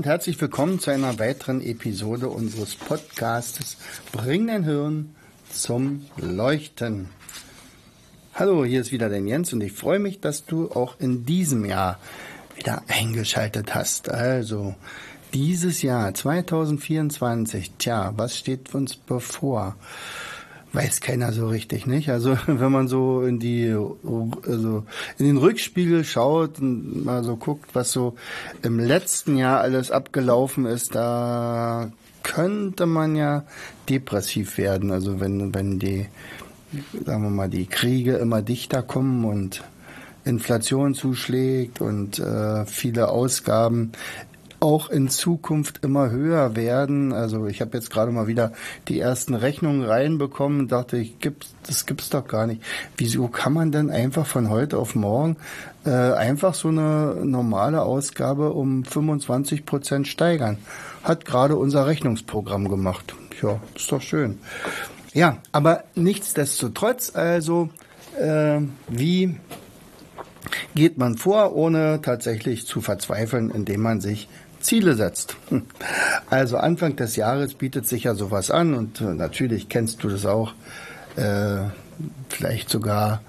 Und herzlich willkommen zu einer weiteren Episode unseres Podcastes Bring dein Hirn zum Leuchten. Hallo, hier ist wieder dein Jens und ich freue mich, dass du auch in diesem Jahr wieder eingeschaltet hast. Also, dieses Jahr 2024, tja, was steht uns bevor? Weiß keiner so richtig, nicht? Also wenn man so in die, also in den Rückspiegel schaut und mal so guckt, was so im letzten Jahr alles abgelaufen ist, da könnte man ja depressiv werden. Also wenn, wenn die, sagen wir mal, die Kriege immer dichter kommen und Inflation zuschlägt und äh, viele Ausgaben auch in Zukunft immer höher werden. Also ich habe jetzt gerade mal wieder die ersten Rechnungen reinbekommen dachte, ich gibt's, das gibt's doch gar nicht. Wieso kann man denn einfach von heute auf morgen äh, einfach so eine normale Ausgabe um 25 Prozent steigern? Hat gerade unser Rechnungsprogramm gemacht. Ja, ist doch schön. Ja, aber nichtsdestotrotz, also äh, wie geht man vor, ohne tatsächlich zu verzweifeln, indem man sich Ziele setzt. Also Anfang des Jahres bietet sich ja sowas an und äh, natürlich kennst du das auch, äh, vielleicht sogar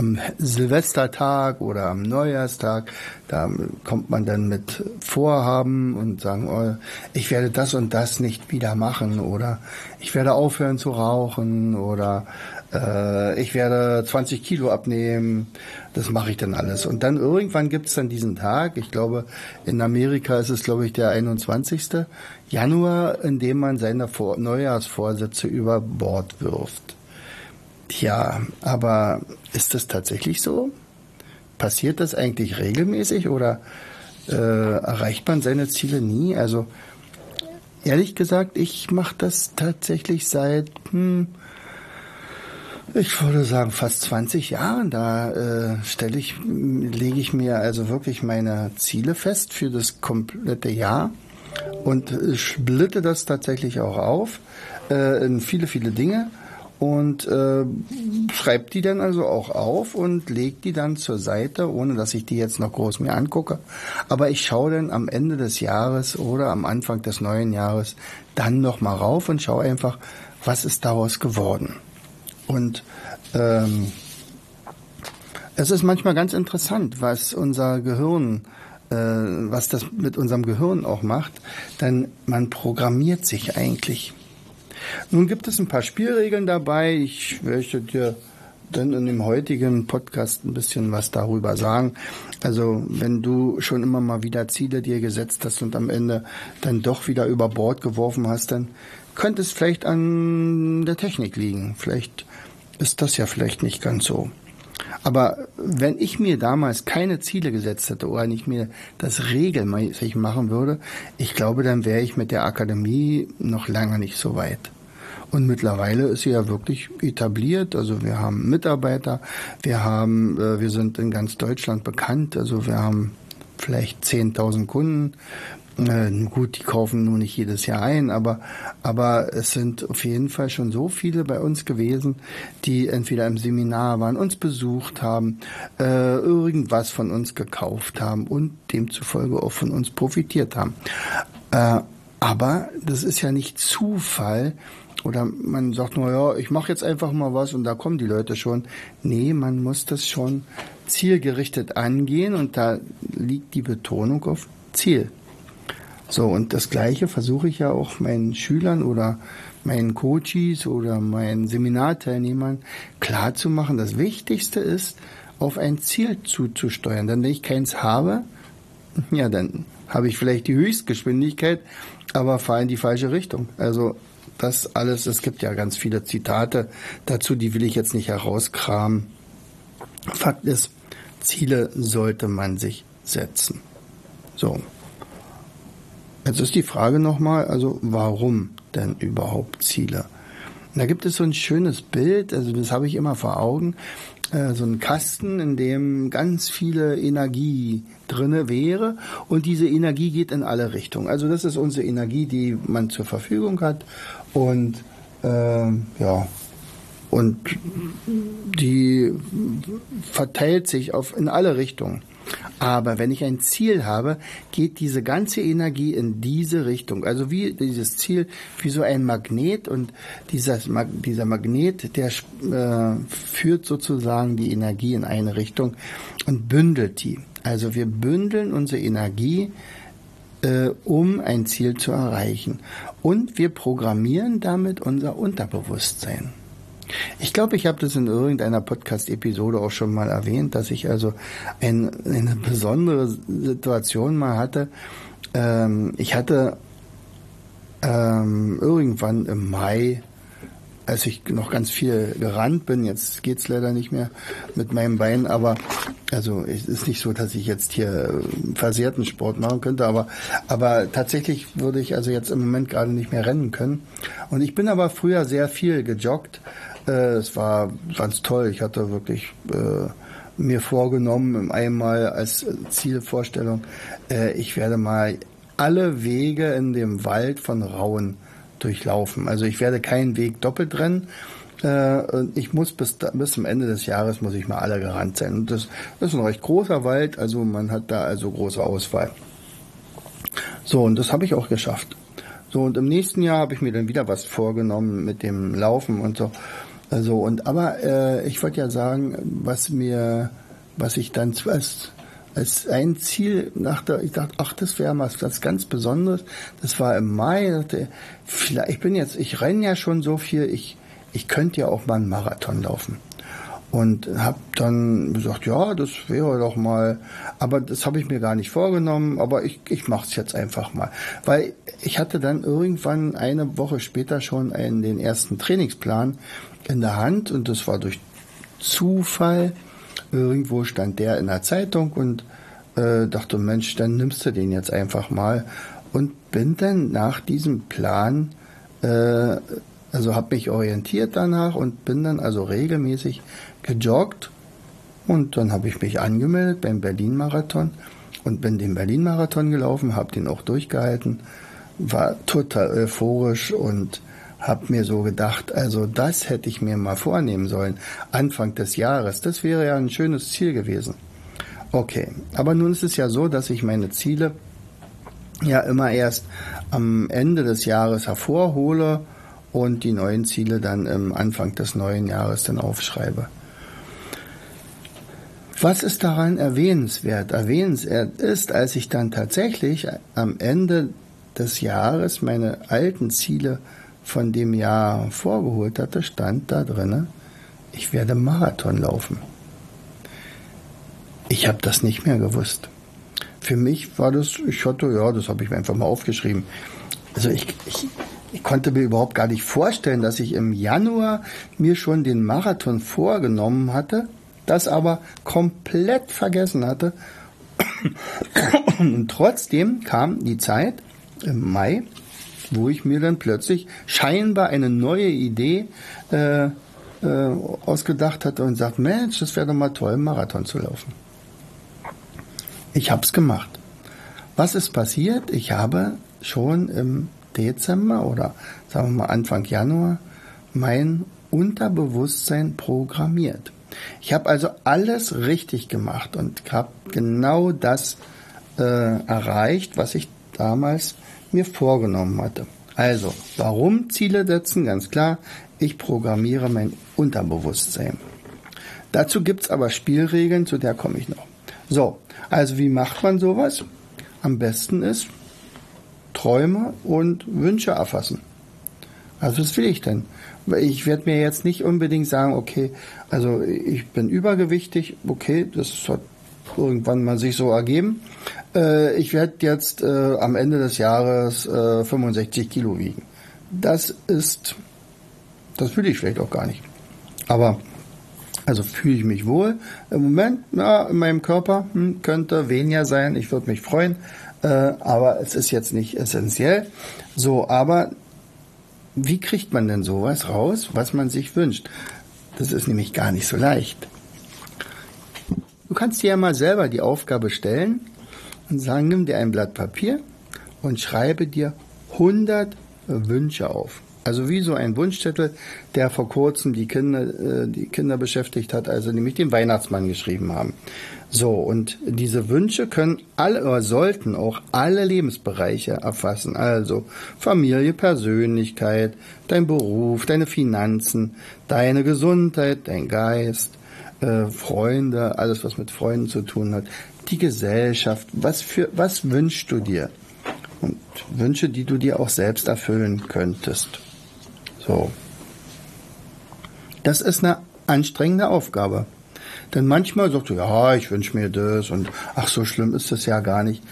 am Silvestertag oder am Neujahrstag, da kommt man dann mit Vorhaben und sagen, oh, ich werde das und das nicht wieder machen oder ich werde aufhören zu rauchen oder äh, ich werde 20 Kilo abnehmen, das mache ich dann alles. Und dann irgendwann gibt es dann diesen Tag, ich glaube, in Amerika ist es, glaube ich, der 21. Januar, in dem man seine Vor Neujahrsvorsätze über Bord wirft. Tja, aber ist das tatsächlich so? Passiert das eigentlich regelmäßig oder äh, erreicht man seine Ziele nie? Also ehrlich gesagt, ich mache das tatsächlich seit hm, ich würde sagen fast 20 Jahren. Da äh, stelle ich, lege ich mir also wirklich meine Ziele fest für das komplette Jahr und äh, splitte das tatsächlich auch auf äh, in viele, viele Dinge und äh, schreibe die dann also auch auf und lege die dann zur Seite, ohne dass ich die jetzt noch groß mir angucke. Aber ich schaue dann am Ende des Jahres oder am Anfang des neuen Jahres dann noch mal rauf und schaue einfach, was ist daraus geworden. Und ähm, es ist manchmal ganz interessant, was unser Gehirn, äh, was das mit unserem Gehirn auch macht, denn man programmiert sich eigentlich. Nun gibt es ein paar Spielregeln dabei. Ich möchte dir dann in dem heutigen Podcast ein bisschen was darüber sagen. Also wenn du schon immer mal wieder Ziele dir gesetzt hast und am Ende dann doch wieder über Bord geworfen hast, dann könnte es vielleicht an der Technik liegen. Vielleicht ist das ja vielleicht nicht ganz so. Aber wenn ich mir damals keine Ziele gesetzt hätte oder nicht mir das regelmäßig machen würde, ich glaube, dann wäre ich mit der Akademie noch lange nicht so weit. Und mittlerweile ist sie ja wirklich etabliert. Also wir haben Mitarbeiter, wir haben, äh, wir sind in ganz Deutschland bekannt. Also wir haben vielleicht 10.000 Kunden. Gut, die kaufen nur nicht jedes Jahr ein, aber, aber es sind auf jeden Fall schon so viele bei uns gewesen, die entweder im Seminar waren, uns besucht haben, äh, irgendwas von uns gekauft haben und demzufolge auch von uns profitiert haben. Äh, aber das ist ja nicht Zufall, oder man sagt nur, ja, ich mache jetzt einfach mal was und da kommen die Leute schon. Nee, man muss das schon zielgerichtet angehen und da liegt die Betonung auf Ziel. So, und das Gleiche versuche ich ja auch meinen Schülern oder meinen Coaches oder meinen Seminarteilnehmern klarzumachen. Das Wichtigste ist, auf ein Ziel zuzusteuern. Denn wenn ich keins habe, ja, dann habe ich vielleicht die Höchstgeschwindigkeit, aber fahre in die falsche Richtung. Also das alles, es gibt ja ganz viele Zitate dazu, die will ich jetzt nicht herauskramen. Fakt ist, Ziele sollte man sich setzen. So. Jetzt ist die Frage nochmal, also warum denn überhaupt Ziele? Da gibt es so ein schönes Bild, also das habe ich immer vor Augen, äh, so ein Kasten, in dem ganz viele Energie drinne wäre und diese Energie geht in alle Richtungen. Also das ist unsere Energie, die man zur Verfügung hat und äh, ja und die verteilt sich auf in alle Richtungen. Aber wenn ich ein Ziel habe, geht diese ganze Energie in diese Richtung. Also wie dieses Ziel, wie so ein Magnet und dieser, dieser Magnet, der äh, führt sozusagen die Energie in eine Richtung und bündelt die. Also wir bündeln unsere Energie, äh, um ein Ziel zu erreichen. Und wir programmieren damit unser Unterbewusstsein. Ich glaube, ich habe das in irgendeiner Podcast-Episode auch schon mal erwähnt, dass ich also ein, eine besondere Situation mal hatte. Ähm, ich hatte ähm, irgendwann im Mai, als ich noch ganz viel gerannt bin, jetzt geht's leider nicht mehr mit meinem Bein, aber also es ist nicht so, dass ich jetzt hier versehrten Sport machen könnte, aber aber tatsächlich würde ich also jetzt im Moment gerade nicht mehr rennen können. Und ich bin aber früher sehr viel gejoggt äh, es war ganz toll. Ich hatte wirklich äh, mir vorgenommen, einmal als Zielvorstellung, äh, ich werde mal alle Wege in dem Wald von Rauen durchlaufen. Also ich werde keinen Weg doppelt rennen. Äh, ich muss bis, bis zum Ende des Jahres muss ich mal alle gerannt sein. Und das ist ein recht großer Wald, also man hat da also große Auswahl. So, und das habe ich auch geschafft. So, und im nächsten Jahr habe ich mir dann wieder was vorgenommen mit dem Laufen und so. Also und aber äh, ich wollte ja sagen, was mir, was ich dann als als ein Ziel nach der, ich dachte, ach, das wäre mal was ganz Besonderes. Das war im Mai. Ich dachte, vielleicht, ich bin jetzt, ich renne ja schon so viel, ich, ich könnte ja auch mal einen Marathon laufen. Und habe dann gesagt, ja, das wäre doch mal, aber das habe ich mir gar nicht vorgenommen, aber ich, ich mache es jetzt einfach mal. Weil ich hatte dann irgendwann eine Woche später schon einen, den ersten Trainingsplan in der Hand und das war durch Zufall. Irgendwo stand der in der Zeitung und äh, dachte, Mensch, dann nimmst du den jetzt einfach mal und bin dann nach diesem Plan, äh, also habe mich orientiert danach und bin dann also regelmäßig gejoggt und dann habe ich mich angemeldet beim Berlin-Marathon und bin den Berlin-Marathon gelaufen, habe den auch durchgehalten, war total euphorisch und habe mir so gedacht, also das hätte ich mir mal vornehmen sollen, Anfang des Jahres. Das wäre ja ein schönes Ziel gewesen. Okay, aber nun ist es ja so, dass ich meine Ziele ja immer erst am Ende des Jahres hervorhole und die neuen Ziele dann im Anfang des neuen Jahres dann aufschreibe. Was ist daran erwähnenswert? Erwähnenswert ist, als ich dann tatsächlich am Ende des Jahres meine alten Ziele von dem Jahr vorgeholt hatte, stand da drinne, ich werde Marathon laufen. Ich habe das nicht mehr gewusst. Für mich war das, ich hatte, ja, das habe ich mir einfach mal aufgeschrieben. Also ich, ich, ich konnte mir überhaupt gar nicht vorstellen, dass ich im Januar mir schon den Marathon vorgenommen hatte, das aber komplett vergessen hatte. Und trotzdem kam die Zeit im Mai wo ich mir dann plötzlich scheinbar eine neue Idee äh, äh, ausgedacht hatte und sagt, Mensch, das wäre doch mal toll, einen Marathon zu laufen. Ich habe es gemacht. Was ist passiert? Ich habe schon im Dezember oder sagen wir mal Anfang Januar mein Unterbewusstsein programmiert. Ich habe also alles richtig gemacht und habe genau das äh, erreicht, was ich damals mir vorgenommen hatte. Also, warum Ziele setzen? Ganz klar, ich programmiere mein Unterbewusstsein. Dazu gibt's aber Spielregeln, zu der komme ich noch. So, also wie macht man sowas? Am besten ist Träume und Wünsche erfassen. Also was will ich denn? Ich werde mir jetzt nicht unbedingt sagen, okay, also ich bin übergewichtig, okay, das hat irgendwann mal sich so ergeben. Äh, ich werde jetzt äh, am Ende des Jahres äh, 65 Kilo wiegen. Das ist, das fühle ich vielleicht auch gar nicht. Aber also fühle ich mich wohl. Im Moment, na, in meinem Körper hm, könnte weniger sein. Ich würde mich freuen. äh, aber es ist jetzt nicht essentiell. So, aber wie kriegt man denn sowas raus, was man sich wünscht? Das ist nämlich gar nicht so leicht. Du kannst dir ja mal selber die Aufgabe stellen und sagen, nimm dir ein Blatt Papier und schreibe dir 100 Wünsche auf. Also wie so ein Wunschzettel, der vor kurzem die Kinder, äh, die Kinder beschäftigt hat, also nämlich den Weihnachtsmann geschrieben haben. So, und diese Wünsche können alle oder sollten auch alle Lebensbereiche erfassen. Also Familie, Persönlichkeit, dein Beruf, deine Finanzen, deine Gesundheit, dein Geist, äh, Freunde, alles was mit Freunden zu tun hat, die Gesellschaft. Was für, was wünschst du dir? Und Wünsche, die du dir auch selbst erfüllen könntest. So. Das ist eine anstrengende Aufgabe. Denn manchmal sagst du, ja, ich wünsche mir das und ach, so schlimm ist das ja gar nicht.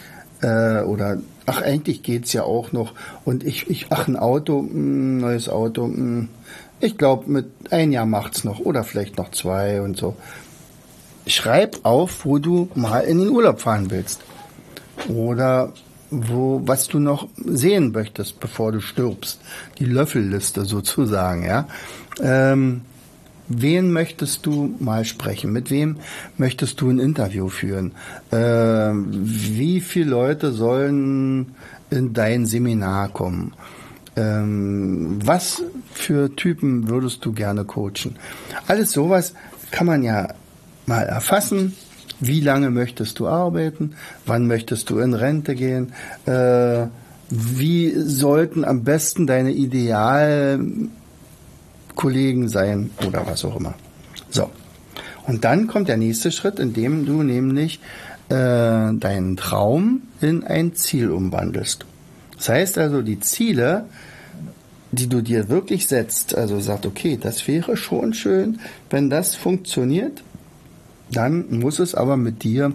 Äh, oder ach, eigentlich geht's ja auch noch. Und ich, ich ach, ein Auto, mh, hm, neues Auto, mh, hm, ich glaube, mit ein Jahr macht's noch oder vielleicht noch zwei und so. Schreib auf, wo du mal in den Urlaub fahren willst. Oder wo, was du noch sehen möchtest, bevor du stirbst. Die Löffelliste sozusagen, ja. Ähm, wen möchtest du mal sprechen? Mit wem möchtest du ein Interview führen? Ähm, wie viele Leute sollen in dein Seminar kommen? Ähm, was für Typen würdest du gerne coachen? Alles sowas kann man ja mal erfassen, wie lange möchtest du arbeiten? Wann möchtest du in Rente gehen? Äh, wie sollten am besten deine Idealkollegen sein oder was auch immer? So. Und dann kommt der nächste Schritt, in dem du nämlich äh, deinen Traum in ein Ziel umwandelst. Das heißt also, die Ziele, die du dir wirklich setzt, also sagt, okay, das wäre schon schön, wenn das funktioniert, dann muss es aber mit dir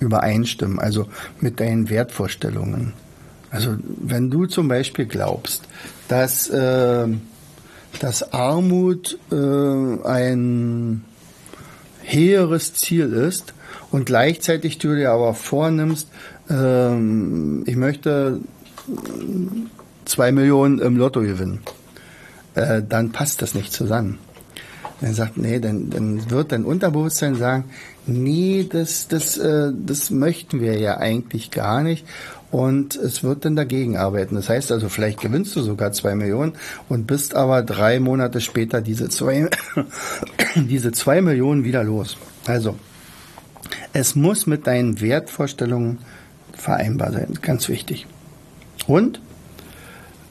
übereinstimmen, also mit deinen Wertvorstellungen. Also wenn du zum Beispiel glaubst, dass, äh, dass Armut äh, ein höheres Ziel ist und gleichzeitig du dir aber vornimmst, äh, ich möchte zwei Millionen im Lotto gewinnen, äh, dann passt das nicht zusammen. Er sagt, nee, dann, dann wird dein Unterbewusstsein sagen, nee, das, das, äh, das möchten wir ja eigentlich gar nicht. Und es wird dann dagegen arbeiten. Das heißt also, vielleicht gewinnst du sogar zwei Millionen und bist aber drei Monate später diese zwei, diese zwei Millionen wieder los. Also, es muss mit deinen Wertvorstellungen vereinbar sein. Ganz wichtig. Und,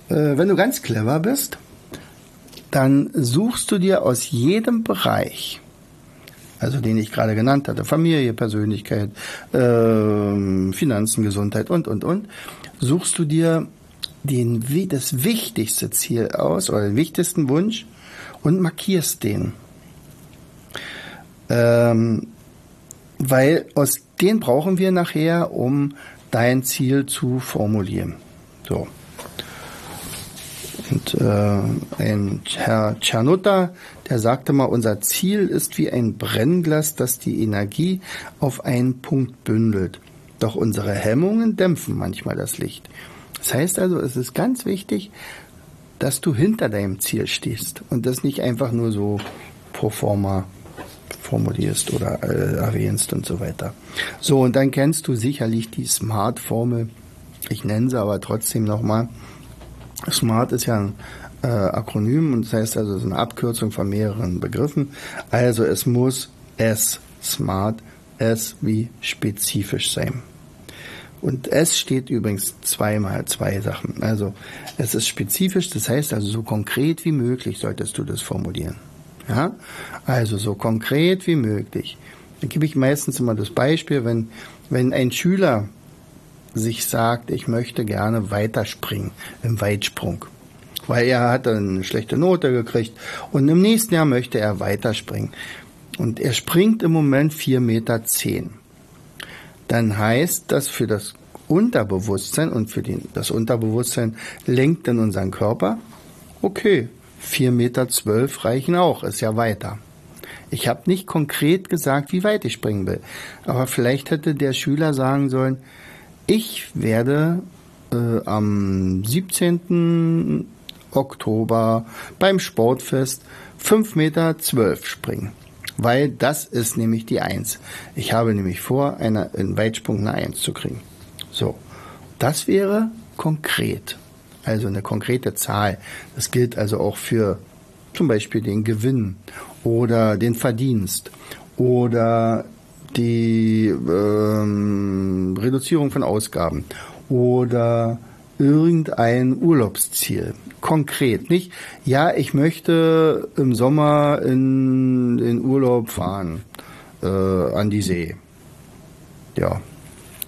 äh, wenn du ganz clever bist, dann suchst du dir aus jedem Bereich, also den ich gerade genannt hatte, Familie, Persönlichkeit, äh, Finanzen, Gesundheit und, und, und, suchst du dir den, das wichtigste Ziel aus oder den wichtigsten Wunsch und markierst den. Ähm, weil aus den brauchen wir nachher, um dein Ziel zu formulieren. So. Und äh, ein Herr Czernotta, der sagte mal, unser Ziel ist wie ein Brennglas, das die Energie auf einen Punkt bündelt. Doch unsere Hemmungen dämpfen manchmal das Licht. Das heißt also, es ist ganz wichtig, dass du hinter deinem Ziel stehst und das nicht einfach nur so pro forma formulierst oder äh, erwähnst und so weiter. So, und dann kennst du sicherlich die Smart-Formel. Ich nenne sie aber trotzdem nochmal. SMART ist ja ein äh, Akronym und das heißt also, es ist eine Abkürzung von mehreren Begriffen. Also es muss S, SMART, S wie spezifisch sein. Und S steht übrigens zweimal zwei Sachen. Also es ist spezifisch, das heißt also so konkret wie möglich solltest du das formulieren. Ja? Also so konkret wie möglich. Da gebe ich meistens immer das Beispiel, wenn, wenn ein Schüler sich sagt, ich möchte gerne weiterspringen im Weitsprung. Weil er hat eine schlechte Note gekriegt und im nächsten Jahr möchte er weiterspringen. Und er springt im Moment 4,10 Meter. Dann heißt das für das Unterbewusstsein und für den, das Unterbewusstsein lenkt in unseren Körper, okay, 4,12 Meter reichen auch, ist ja weiter. Ich habe nicht konkret gesagt, wie weit ich springen will. Aber vielleicht hätte der Schüler sagen sollen, Ich werde äh, am 17. Oktober beim Sportfest 5,12 Meter springen. Weil das ist nämlich die Eins. Ich habe nämlich vor, eine, einen Weitsprung eine Eins zu kriegen. So, das wäre konkret. Also eine konkrete Zahl. Das gilt also auch für zum Beispiel den Gewinn oder den Verdienst oder die ähm, Reduzierung von Ausgaben oder irgendein Urlaubsziel. Konkret, nicht? Ja, ich möchte im Sommer in, in Urlaub fahren äh, an die See. Ja,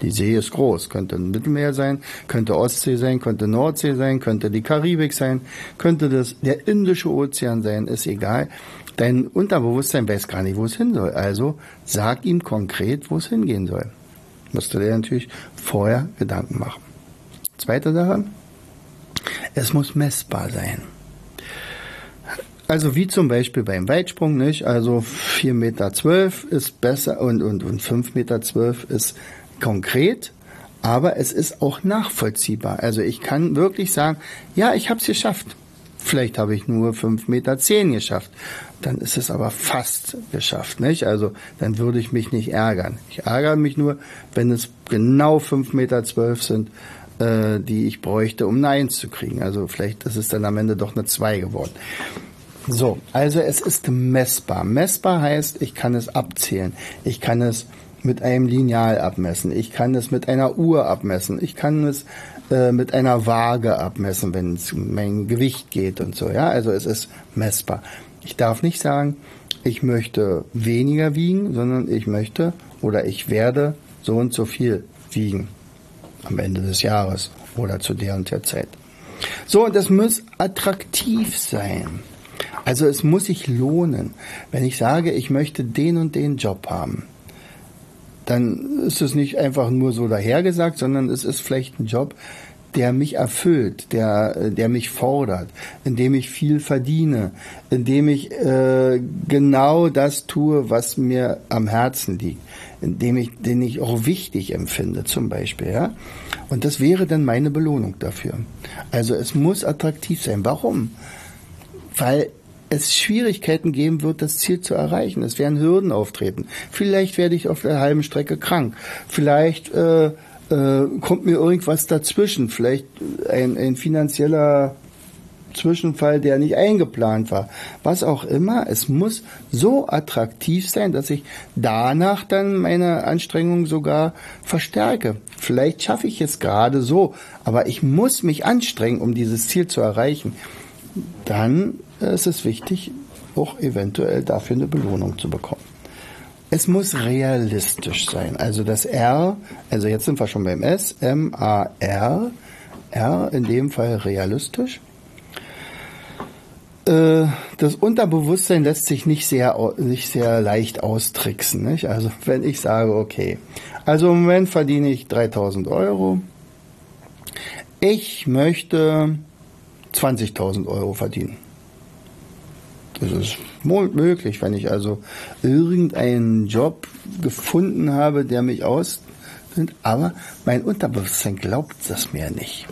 die See ist groß, könnte ein Mittelmeer sein, könnte Ostsee sein, könnte Nordsee sein, könnte die Karibik sein, könnte das der Indische Ozean sein, ist egal. Dein Unterbewusstsein weiß gar nicht, wo es hin soll. Also sag ihm konkret, wo es hingehen soll. Musst du dir natürlich vorher Gedanken machen. Zweite Sache, es muss messbar sein. Also wie zum Beispiel beim Weitsprung, nicht? Also 4,12 Meter ist besser und, und, und 5,12 Meter ist konkret, aber es ist auch nachvollziehbar. Also ich kann wirklich sagen, ja, ich habe es geschafft. Vielleicht habe ich nur 5,10 Meter geschafft. Dann ist es aber fast geschafft, nicht? Also dann würde ich mich nicht ärgern. Ich ärgere mich nur, wenn es genau 5,12 Meter sind, äh, die ich bräuchte, um 1 zu kriegen. Also vielleicht ist es dann am Ende doch eine 2 geworden. So, also es ist messbar. Messbar heißt, ich kann es abzählen. Ich kann es mit einem Lineal abmessen. Ich kann es mit einer Uhr abmessen. Ich kann es äh, mit einer Waage abmessen, wenn es um mein Gewicht geht und so. Ja, also es ist messbar. Ich darf nicht sagen, ich möchte weniger wiegen, sondern ich möchte oder ich werde so und so viel wiegen am Ende des Jahres oder zu der und der Zeit. So, und es muss attraktiv sein. Also es muss sich lohnen. Wenn ich sage, ich möchte den und den Job haben, dann ist es nicht einfach nur so dahergesagt, sondern es ist vielleicht ein Job, der mich erfüllt, der, der mich fordert, in dem ich viel verdiene, in dem ich äh, genau das tue, was mir am Herzen liegt, in dem ich, den ich auch wichtig empfinde, zum Beispiel, ja. Und das wäre dann meine Belohnung dafür. Also es muss attraktiv sein. Warum? Weil es Schwierigkeiten geben wird, das Ziel zu erreichen. Es werden Hürden auftreten. Vielleicht werde ich auf der halben Strecke krank. Vielleicht äh, äh, kommt mir irgendwas dazwischen. Vielleicht ein, ein finanzieller Zwischenfall, der nicht eingeplant war. Was auch immer, es muss so attraktiv sein, dass ich danach dann meine Anstrengungen sogar verstärke. Vielleicht schaffe ich es gerade so, aber ich muss mich anstrengen, um dieses Ziel zu erreichen. Dann ist es wichtig, auch eventuell dafür eine Belohnung zu bekommen. Es muss realistisch sein. Also das R, also jetzt sind wir schon beim S, M, A, R, R in dem Fall realistisch. Äh, das Unterbewusstsein lässt sich nicht sehr, nicht sehr leicht austricksen. Nicht? Also wenn ich sage, okay, also im Moment verdiene ich 3000 Euro. Ich möchte 20.000 Euro verdienen. Das ist möglich, wenn ich also irgendeinen Job gefunden habe, der mich aus, aber mein Unterbewusstsein glaubt das mir nicht.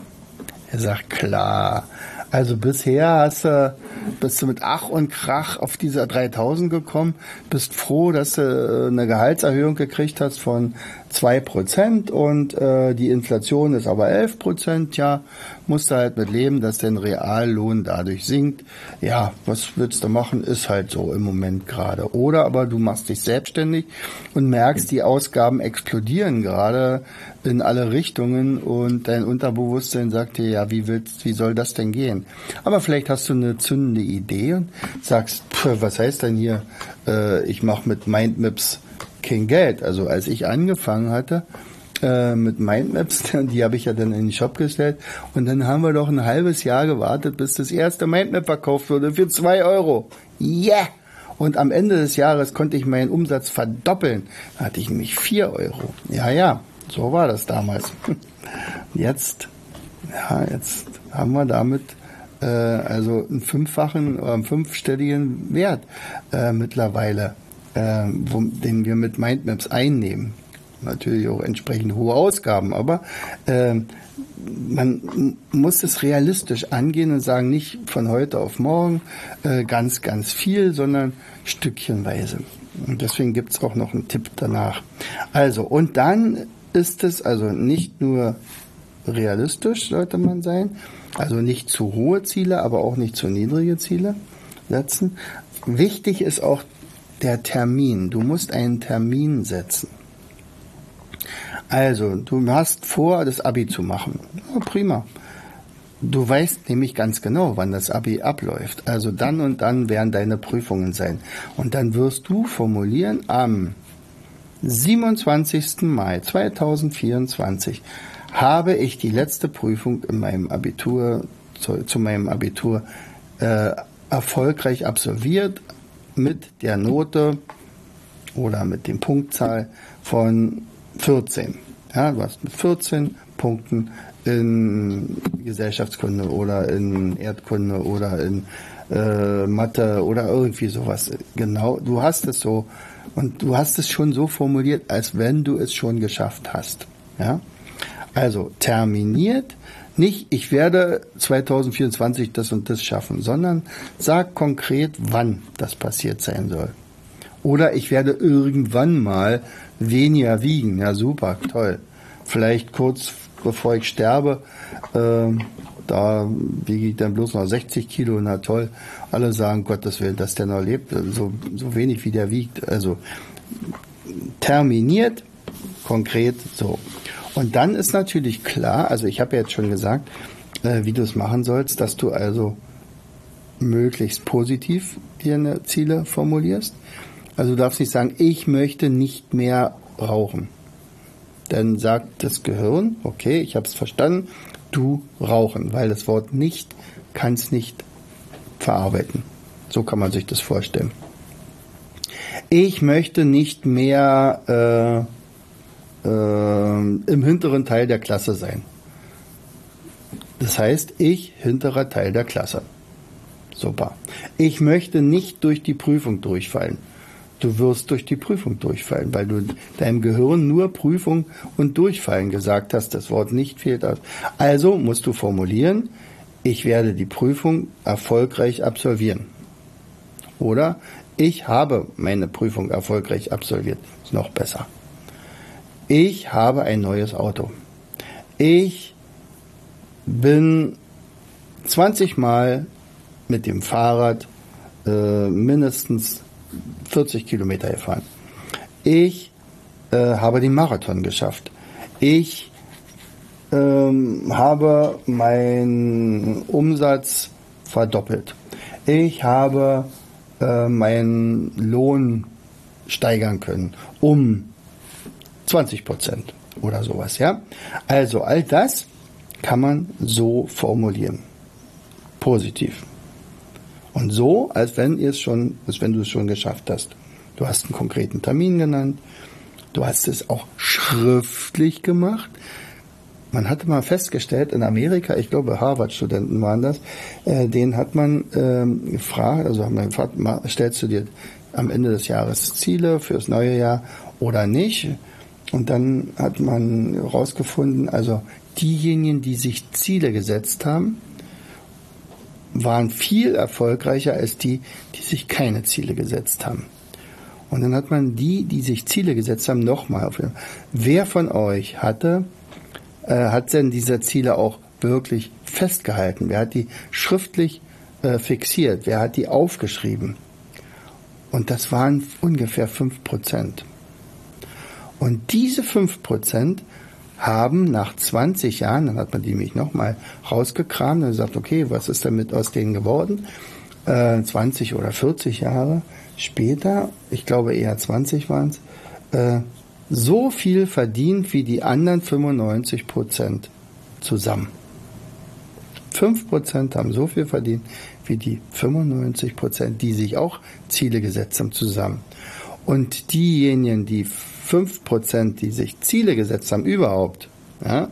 Er sagt, klar, also bisher hast du, bist du mit Ach und Krach auf diese 3000 gekommen, bist froh, dass du äh, eine Gehaltserhöhung gekriegt hast von 2% und äh, die Inflation ist aber 11%, ja, musst du halt mit leben, dass dein Reallohn dadurch sinkt. Ja, was willst du machen, ist halt so im Moment gerade. Oder aber du machst dich selbstständig und merkst, die Ausgaben explodieren gerade in alle Richtungen und dein Unterbewusstsein sagt dir, ja, wie willst, wie soll das denn gehen? Aber vielleicht hast du eine zündende Idee und sagst, pff, was heißt denn hier, äh, ich mache mit Mindmaps kein Geld. Also als ich angefangen hatte äh, mit Mindmaps, die habe ich ja dann in den Shop gestellt und dann haben wir doch ein halbes Jahr gewartet, bis das erste Mindmap verkauft wurde für zwei Euro. Yeah! Und am Ende des Jahres konnte ich meinen Umsatz verdoppeln. Da hatte ich nämlich vier Euro. Ja, ja, so war das damals. Jetzt, ja, jetzt haben wir damit äh, also einen fünffachen oder einen fünfstelligen Wert äh, mittlerweile äh, wo, den wir mit Mindmaps einnehmen. natürlich auch entsprechend hohe Ausgaben, aber äh, man muss es realistisch angehen und sagen, nicht von heute auf morgen äh, ganz, ganz viel, sondern stückchenweise. Und deswegen gibt es auch noch einen Tipp danach. Also, und dann ist es also nicht nur realistisch, sollte man sein, also nicht zu hohe Ziele, aber auch nicht zu niedrige Ziele setzen. Wichtig ist auch der Termin. Du musst einen Termin setzen. Also, du hast vor, das Abi zu machen. Ja, prima. Du weißt nämlich ganz genau, wann das Abi abläuft. Also dann und dann werden deine Prüfungen sein. Und dann wirst du formulieren am 27. Mai 2024 habe ich die letzte Prüfung in meinem Abitur zu, zu meinem Abitur äh, erfolgreich absolviert mit der Note oder mit dem Punktzahl von 14. Ja, du hast mit 14 Punkten in Gesellschaftskunde oder in Erdkunde oder in äh, Mathe oder irgendwie sowas. Genau, du hast es so und du hast es schon so formuliert, als wenn du es schon geschafft hast. Ja, also terminiert, nicht ich werde 2024 das und das schaffen, sondern sag konkret, wann das passiert sein soll. Oder ich werde irgendwann mal weniger wiegen. Ja, super, toll. Vielleicht kurz bevor ich sterbe, äh, da wiege ich dann bloß noch 60 Kilo, na toll. Alle sagen, Gottes Willen, dass der noch lebt, so, so wenig wie der wiegt. Also terminiert, konkret so. Und dann ist natürlich klar, also ich habe ja jetzt schon gesagt, äh, wie du es machen sollst, dass du also möglichst positiv dir Ziele formulierst. Also du darfst nicht sagen, ich möchte nicht mehr rauchen. Dann sagt das Gehirn, okay, ich habe es verstanden, du rauchen, weil das Wort nicht kann es nicht verarbeiten. So kann man sich das vorstellen. Ich möchte nicht mehr äh, äh, im hinteren Teil der Klasse sein. Das heißt, ich hinterer Teil der Klasse. Super. Ich möchte nicht durch die Prüfung durchfallen du wirst durch die Prüfung durchfallen, weil du deinem Gehirn nur Prüfung und Durchfallen gesagt hast. Das Wort nicht fehlt aus. Also musst du formulieren, ich werde die Prüfung erfolgreich absolvieren. Oder ich habe meine Prüfung erfolgreich absolviert. Ist noch besser. Ich habe ein neues Auto. Ich bin 20 Mal mit dem Fahrrad äh, mindestens 40 Kilometer gefahren. Ich äh, habe den Marathon geschafft. Ich ähm, habe meinen Umsatz verdoppelt. Ich habe äh, meinen Lohn steigern können um 20 Prozent oder sowas, ja. Also all das kann man so formulieren. Positiv. Und so, als wenn ihr es schon, als wenn du es schon geschafft hast. Du hast einen konkreten Termin genannt. Du hast es auch schriftlich gemacht. Man hatte mal festgestellt, in Amerika, ich glaube Harvard-Studenten waren das, äh, den hat man ähm, gefragt, also haben wir gefragt, stellst du dir am Ende des Jahres Ziele fürs neue Jahr oder nicht? Und dann hat man herausgefunden, also diejenigen, die sich Ziele gesetzt haben, waren viel erfolgreicher als die, die sich keine Ziele gesetzt haben. Und dann hat man die, die sich Ziele gesetzt haben, nochmal auf. Wer von euch hatte, äh, hat denn diese Ziele auch wirklich festgehalten? Wer hat die schriftlich äh, fixiert? Wer hat die aufgeschrieben? Und das waren ungefähr fünf Prozent. Und diese fünf Prozent haben nach 20 Jahren, dann hat man die mich nochmal rausgekramt und gesagt, okay, was ist damit aus denen geworden? Äh, 20 oder 40 Jahre später, ich glaube eher 20 waren es, äh, so viel verdient wie die anderen 95 Prozent zusammen. 5 Prozent haben so viel verdient wie die 95 Prozent, die sich auch Ziele gesetzt haben, zusammen. Und diejenigen, die 5%, die sich Ziele gesetzt haben, überhaupt, ja,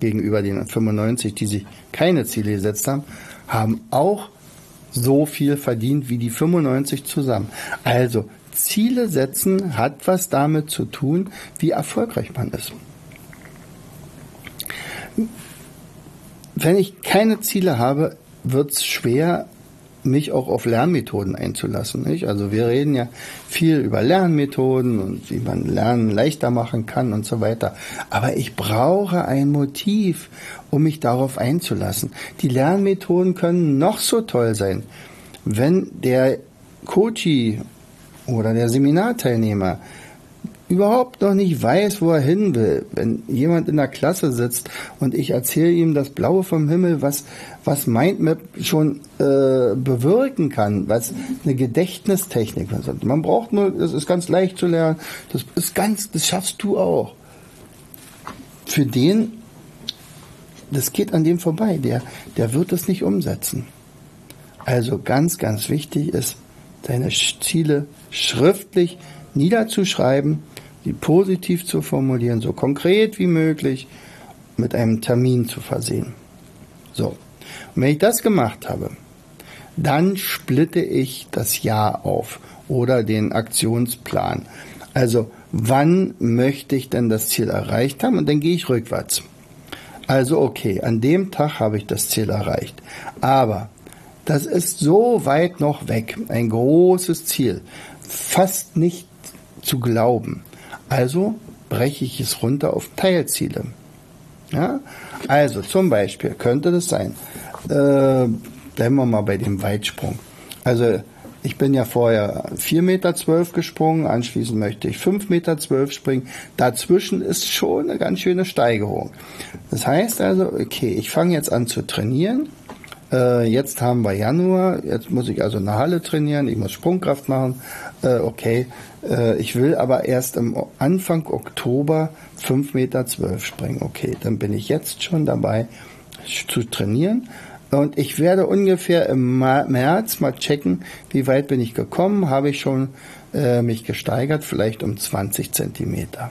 gegenüber den 95, die sich keine Ziele gesetzt haben, haben auch so viel verdient wie die 95 zusammen. Also Ziele setzen hat was damit zu tun, wie erfolgreich man ist. Wenn ich keine Ziele habe, wird es schwer, mich auch auf Lernmethoden einzulassen. Nicht? Also wir reden ja viel über Lernmethoden und wie man Lernen leichter machen kann und so weiter. Aber ich brauche ein Motiv, um mich darauf einzulassen. Die Lernmethoden können noch so toll sein. Wenn der Coachie oder der Seminarteilnehmer überhaupt noch nicht weiß, wo er hin will. Wenn jemand in der Klasse sitzt und ich erzähle ihm das Blaue vom Himmel, was, was Mindmap schon äh, bewirken kann, was eine Gedächtnistechnik ist. Man braucht nur, das ist ganz leicht zu lernen, das ist ganz, das schaffst du auch. Für den, das geht an dem vorbei, der, der wird es nicht umsetzen. Also ganz, ganz wichtig ist, deine Ziele schriftlich niederzuschreiben, die positiv zu formulieren, so konkret wie möglich, mit einem Termin zu versehen. So. Und wenn ich das gemacht habe, dann splitte ich das Jahr auf oder den Aktionsplan. Also, wann möchte ich denn das Ziel erreicht haben? Und dann gehe ich rückwärts. Also, okay, an dem Tag habe ich das Ziel erreicht. Aber das ist so weit noch weg, ein großes Ziel, fast nicht zu glauben. Also breche ich es runter auf Teilziele. Ja? Also zum Beispiel könnte das sein, äh, bleiben wir mal bei dem Weitsprung. Also ich bin ja vorher 4,12 Meter gesprungen, anschließend möchte ich 5,12 Meter springen. Dazwischen ist schon eine ganz schöne Steigerung. Das heißt also, okay, ich fange jetzt an zu trainieren äh, jetzt haben wir Januar, jetzt muss ich also in der Halle trainieren, ich muss Sprungkraft machen. Äh, okay, äh, ich will aber erst im Anfang Oktober 5,12 Meter springen. Okay, dann bin ich jetzt schon dabei zu trainieren. Und ich werde ungefähr im März mal checken, wie weit bin ich gekommen, habe ich schon äh, mich gesteigert, vielleicht um 20 Zentimeter.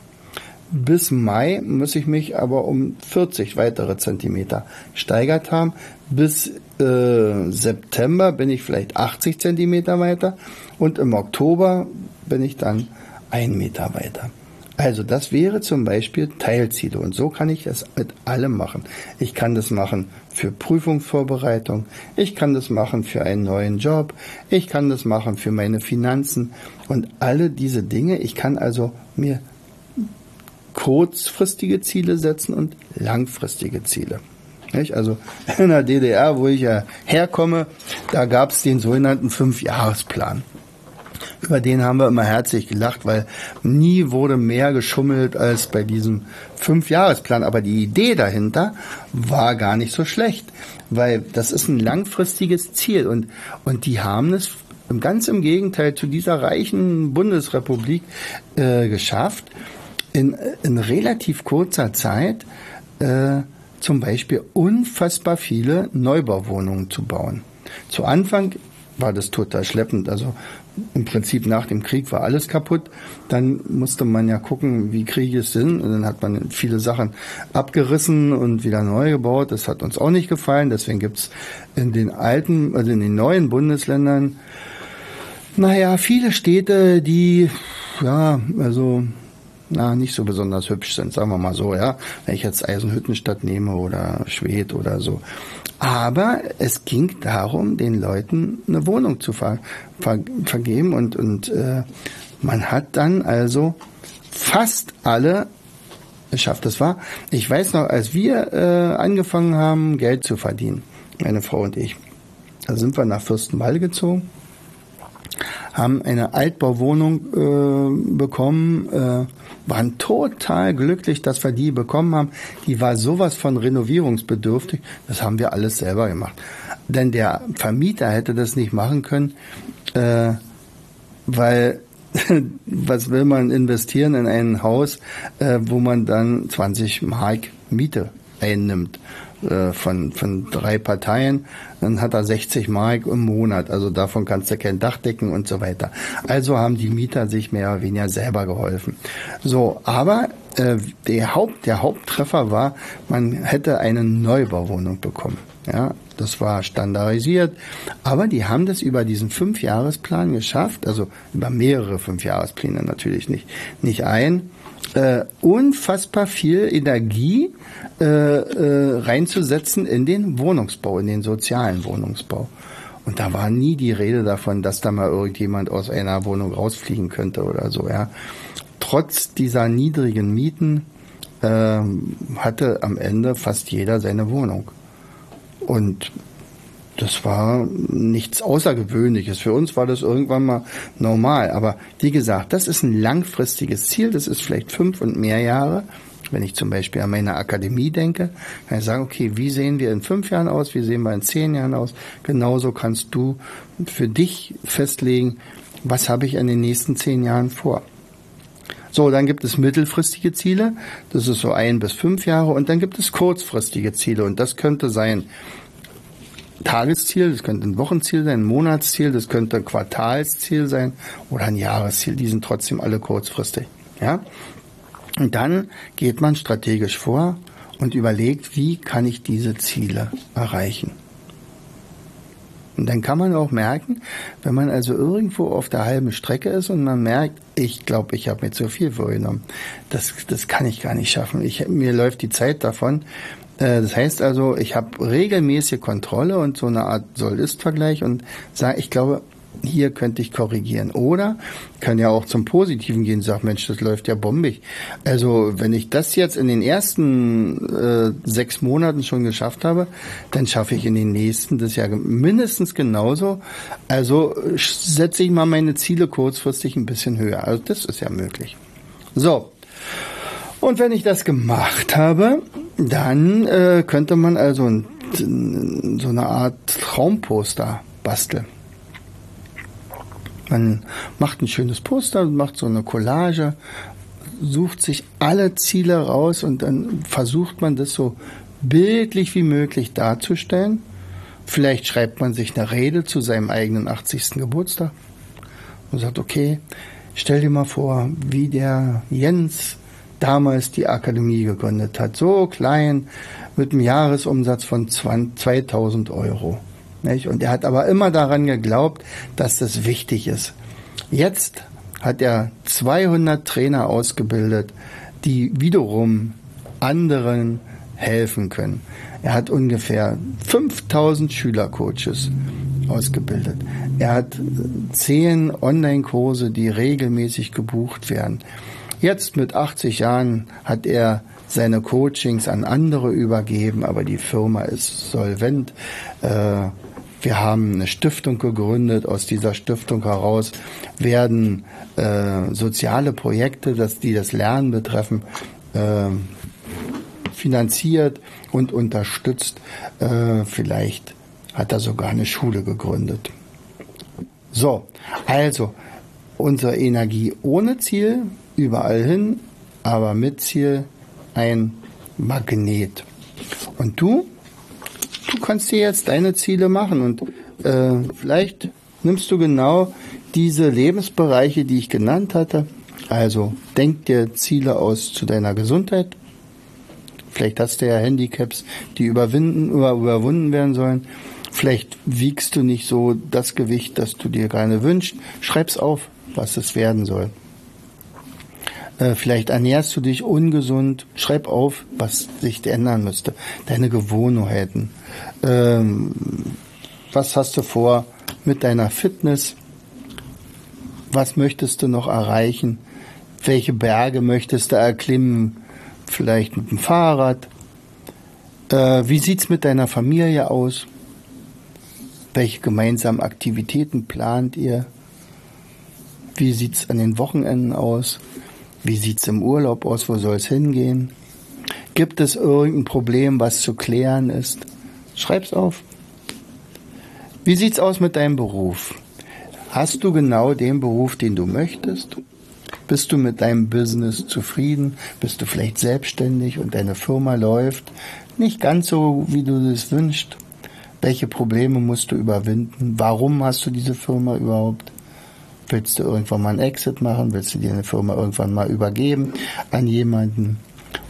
Bis Mai muss ich mich aber um 40 weitere Zentimeter steigert haben. Bis äh, September bin ich vielleicht 80 Zentimeter weiter und im Oktober bin ich dann ein Meter weiter. Also das wäre zum Beispiel Teilziele und so kann ich es mit allem machen. Ich kann das machen für Prüfungsvorbereitung, ich kann das machen für einen neuen Job, ich kann das machen für meine Finanzen und alle diese Dinge. Ich kann also mir kurzfristige Ziele setzen und langfristige Ziele. Also in der DDR, wo ich ja herkomme, da gab es den sogenannten Fünfjahresplan. Über den haben wir immer herzlich gelacht, weil nie wurde mehr geschummelt als bei diesem Fünfjahresplan. Aber die Idee dahinter war gar nicht so schlecht, weil das ist ein langfristiges Ziel und, und die haben es ganz im Gegenteil zu dieser reichen Bundesrepublik äh, geschafft, in, in relativ kurzer Zeit äh, zum Beispiel unfassbar viele Neubauwohnungen zu bauen. Zu Anfang war das total schleppend. Also im Prinzip nach dem Krieg war alles kaputt. Dann musste man ja gucken, wie kriege es hin. Und dann hat man viele Sachen abgerissen und wieder neu gebaut. Das hat uns auch nicht gefallen. Deswegen gibt's in den alten, also in den neuen Bundesländern, naja, viele Städte, die, ja, also na, nicht so besonders hübsch sind, sagen wir mal so, ja. Wenn ich jetzt Eisenhüttenstadt nehme oder Schwedt oder so. Aber es ging darum, den Leuten eine Wohnung zu ver, ver, vergeben und, und äh, man hat dann also fast alle geschafft. Das war, ich weiß noch, als wir äh, angefangen haben, Geld zu verdienen, meine Frau und ich, da sind wir nach Fürstenwall gezogen haben eine Altbauwohnung äh, bekommen, äh, waren total glücklich, dass wir die bekommen haben. Die war sowas von renovierungsbedürftig. Das haben wir alles selber gemacht. Denn der Vermieter hätte das nicht machen können, äh, weil was will man investieren in ein Haus, äh, wo man dann 20 Mark Miete einnimmt? Äh, von, von drei Parteien, dann hat er 60 Mark im Monat. Also davon kannst du kein Dach decken und so weiter. Also haben die Mieter sich mehr oder weniger selber geholfen. So, aber äh, der, Haupt, der Haupttreffer war, man hätte eine Neubauwohnung bekommen. Ja, Das war standardisiert. Aber die haben das über diesen Fünfjahresplan geschafft, also über mehrere Fünfjahrespläne natürlich nicht, nicht ein, äh, unfassbar viel Energie äh, äh, reinzusetzen in den Wohnungsbau, in den sozialen Wohnungsbau. Und da war nie die Rede davon, dass da mal irgendjemand aus einer Wohnung rausfliegen könnte oder so, ja. Trotz dieser niedrigen Mieten äh, hatte am Ende fast jeder seine Wohnung. Und das war nichts Außergewöhnliches. Für uns war das irgendwann mal normal. Aber wie gesagt, das ist ein langfristiges Ziel. Das ist vielleicht fünf und mehr Jahre. Wenn ich zum Beispiel an meine Akademie denke, kann ich sagen, okay, wie sehen wir in fünf Jahren aus? Wie sehen wir in zehn Jahren aus? Genauso kannst du für dich festlegen, was habe ich in den nächsten zehn Jahren vor. So, dann gibt es mittelfristige Ziele. Das ist so ein bis fünf Jahre. Und dann gibt es kurzfristige Ziele. Und das könnte sein, Tagesziel, das könnte ein Wochenziel sein, ein Monatsziel, das könnte ein Quartalsziel sein oder ein Jahresziel. Die sind trotzdem alle kurzfristig. Ja? Und dann geht man strategisch vor und überlegt, wie kann ich diese Ziele erreichen. Und dann kann man auch merken, wenn man also irgendwo auf der halben Strecke ist und man merkt, ich glaube, ich habe mir zu viel vorgenommen. Das, das kann ich gar nicht schaffen. Ich, mir läuft die Zeit davon. Äh, das heißt also, ich habe regelmäßige Kontrolle und so eine Art Soll-Ist-Vergleich und sage, ich glaube, hier könnte ich korrigieren. Oder kann ja auch zum Positiven gehen, sag Mensch, das läuft ja bombig. Also wenn ich das jetzt in den ersten äh, sechs Monaten schon geschafft habe, dann schaffe ich in den nächsten das ja mindestens genauso. Also setze ich mal meine Ziele kurzfristig ein bisschen höher. Also das ist ja möglich. So. Und wenn ich das gemacht habe, dann äh, könnte man also ein, so eine Art Traumposter basteln. Man macht ein schönes Poster, macht so eine Collage, sucht sich alle Ziele raus und dann versucht man das so bildlich wie möglich darzustellen. Vielleicht schreibt man sich eine Rede zu seinem eigenen 80. Geburtstag und sagt, okay, stell dir mal vor, wie der Jens damals die Akademie gegründet hat. So klein, mit einem Jahresumsatz von 2000 Euro. Und er hat aber immer daran geglaubt, dass das wichtig ist. Jetzt hat er 200 Trainer ausgebildet, die wiederum anderen helfen können. Er hat ungefähr 5000 Schülercoaches ausgebildet. Er hat zehn Online-Kurse, die regelmäßig gebucht werden. Jetzt mit 80 Jahren hat er seine Coachings an andere übergeben, aber die Firma ist solvent. Äh, wir haben eine Stiftung gegründet. Aus dieser Stiftung heraus werden äh, soziale Projekte, die das Lernen betreffen, äh, finanziert und unterstützt. Vielleicht hat er sogar eine Schule gegründet. So, also unsere Energie ohne Ziel, überall hin, aber mit Ziel ein Magnet. Und du du kannst dir jetzt deine Ziele machen und äh, vielleicht nimmst du genau diese Lebensbereiche, die ich genannt hatte. Also denk dir Ziele aus zu deiner Gesundheit. Vielleicht hast du ja Handicaps, die überwinden oder überwunden werden sollen. Vielleicht wiegst du nicht so das Gewicht, das du dir gerne wünschst. Schreib's auf, was es werden soll. Äh, vielleicht ernährst du dich ungesund. Schreib auf, was sich ändern müsste. Deine Gewohnheiten. Ähm, was hast du vor mit deiner Fitness? Was möchtest du noch erreichen? Welche Berge möchtest du erklimmen? Vielleicht mit dem Fahrrad? Äh, wie sieht's mit deiner Familie aus? Welche gemeinsamen Aktivitäten plant ihr? Wie sieht's an den Wochenenden aus? Wie sieht's im Urlaub aus? Wo soll's hingehen? Gibt es irgendein Problem, was zu klären ist? Schreib's auf. Wie sieht's aus mit deinem Beruf? Hast du genau den Beruf, den du möchtest? Bist du mit deinem Business zufrieden? Bist du vielleicht selbstständig und deine Firma läuft nicht ganz so, wie du es wünschst? Welche Probleme musst du überwinden? Warum hast du diese Firma überhaupt? Willst du irgendwann mal einen Exit machen? Willst du dir eine Firma irgendwann mal übergeben an jemanden?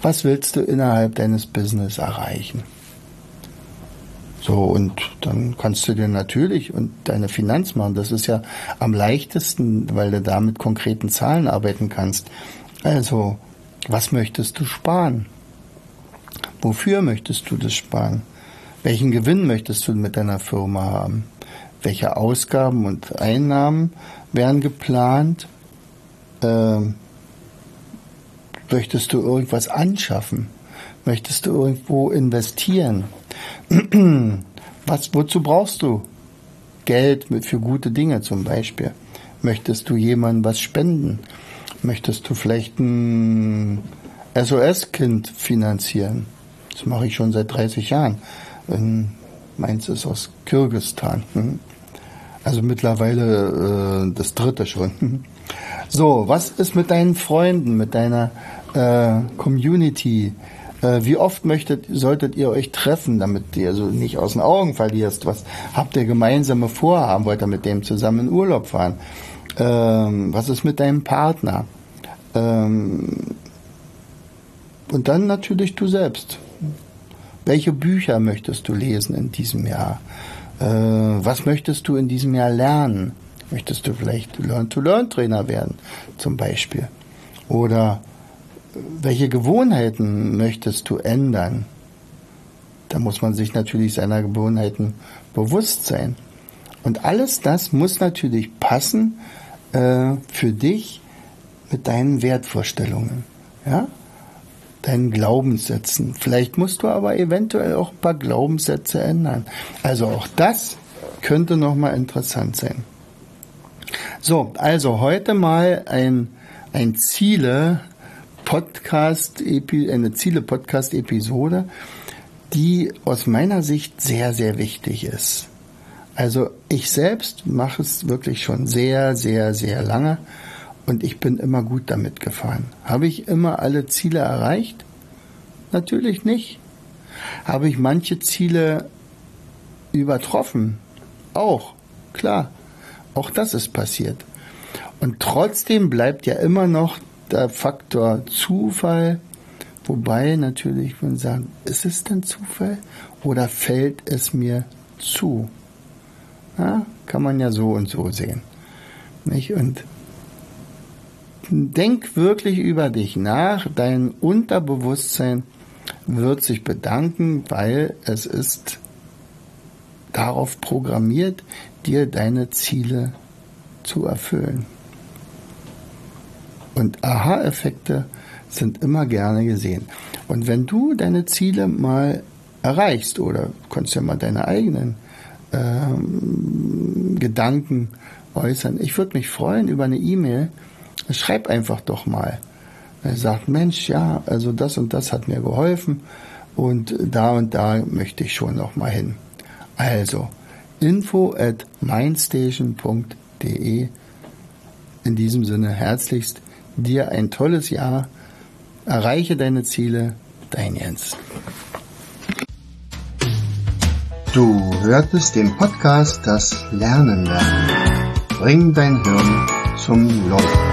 Was willst du innerhalb deines Business erreichen? So, und dann kannst du dir natürlich und deine Finanz machen. Das ist ja am leichtesten, weil du da mit konkreten Zahlen arbeiten kannst. Also, was möchtest du sparen? Wofür möchtest du das sparen? Welchen Gewinn möchtest du mit deiner Firma haben? Welche Ausgaben und Einnahmen werden geplant? Ähm, möchtest du irgendwas anschaffen? Möchtest du irgendwo investieren? Was, wozu brauchst du Geld für gute Dinge zum Beispiel? Möchtest du jemandem was spenden? Möchtest du vielleicht ein SOS-Kind finanzieren? Das mache ich schon seit 30 Jahren. Meins ist aus Kirgistan. Also mittlerweile äh, das dritte schon. So, was ist mit deinen Freunden, mit deiner äh, Community? Äh, wie oft möchtet, solltet ihr euch treffen, damit ihr so nicht aus den Augen verlierst? Was habt ihr gemeinsame Vorhaben? Wollt ihr mit dem zusammen in Urlaub fahren? Ähm, was ist mit deinem Partner? Ähm, und dann natürlich du selbst. Welche Bücher möchtest du lesen in diesem Jahr? Äh, was möchtest du in diesem Jahr lernen? Möchtest du vielleicht Learn-to-Learn-Trainer werden, zum Beispiel? Oder welche Gewohnheiten möchtest du ändern? Da muss man sich natürlich seiner Gewohnheiten bewusst sein. Und alles das muss natürlich passen äh, für dich mit deinen Wertvorstellungen, ja, deinen Glaubenssätzen. Vielleicht musst du aber eventuell auch ein paar Glaubenssätze ändern. Also auch das könnte nochmal interessant sein. So, also heute mal ein, ein Ziele Podcast, eine Ziele-Podcast-Episode, die aus meiner Sicht sehr, sehr wichtig ist. Also ich selbst mache es wirklich schon sehr, sehr, sehr lange und ich bin immer gut damit gefahren. Habe ich immer alle Ziele erreicht? Natürlich nicht. Habe ich manche Ziele übertroffen? Auch, klar. Auch das ist passiert. Und trotzdem bleibt ja immer noch der Faktor Zufall, wobei natürlich man sagen, ist es denn Zufall oder fällt es mir zu? Ja, kann man ja so und so sehen. Nicht? Und denk wirklich über dich nach. Dein Unterbewusstsein wird sich bedanken, weil es ist darauf programmiert, dir deine Ziele zu erfüllen. Und Aha-Effekte sind immer gerne gesehen. Und wenn du deine Ziele mal erreichst oder kannst ja mal deine eigenen ähm, Gedanken äußern, ich würde mich freuen über eine E-Mail. Schreib einfach doch mal. Er sagt, Mensch, ja, also das und das hat mir geholfen und da und da möchte ich schon noch mal hin. Also info at mindstation.de in diesem Sinne herzlichst dir ein tolles Jahr. Erreiche deine Ziele. Dein Jens. Du hörtest den Podcast Das Lernen lernen. Bring dein Hirn zum Leuchten.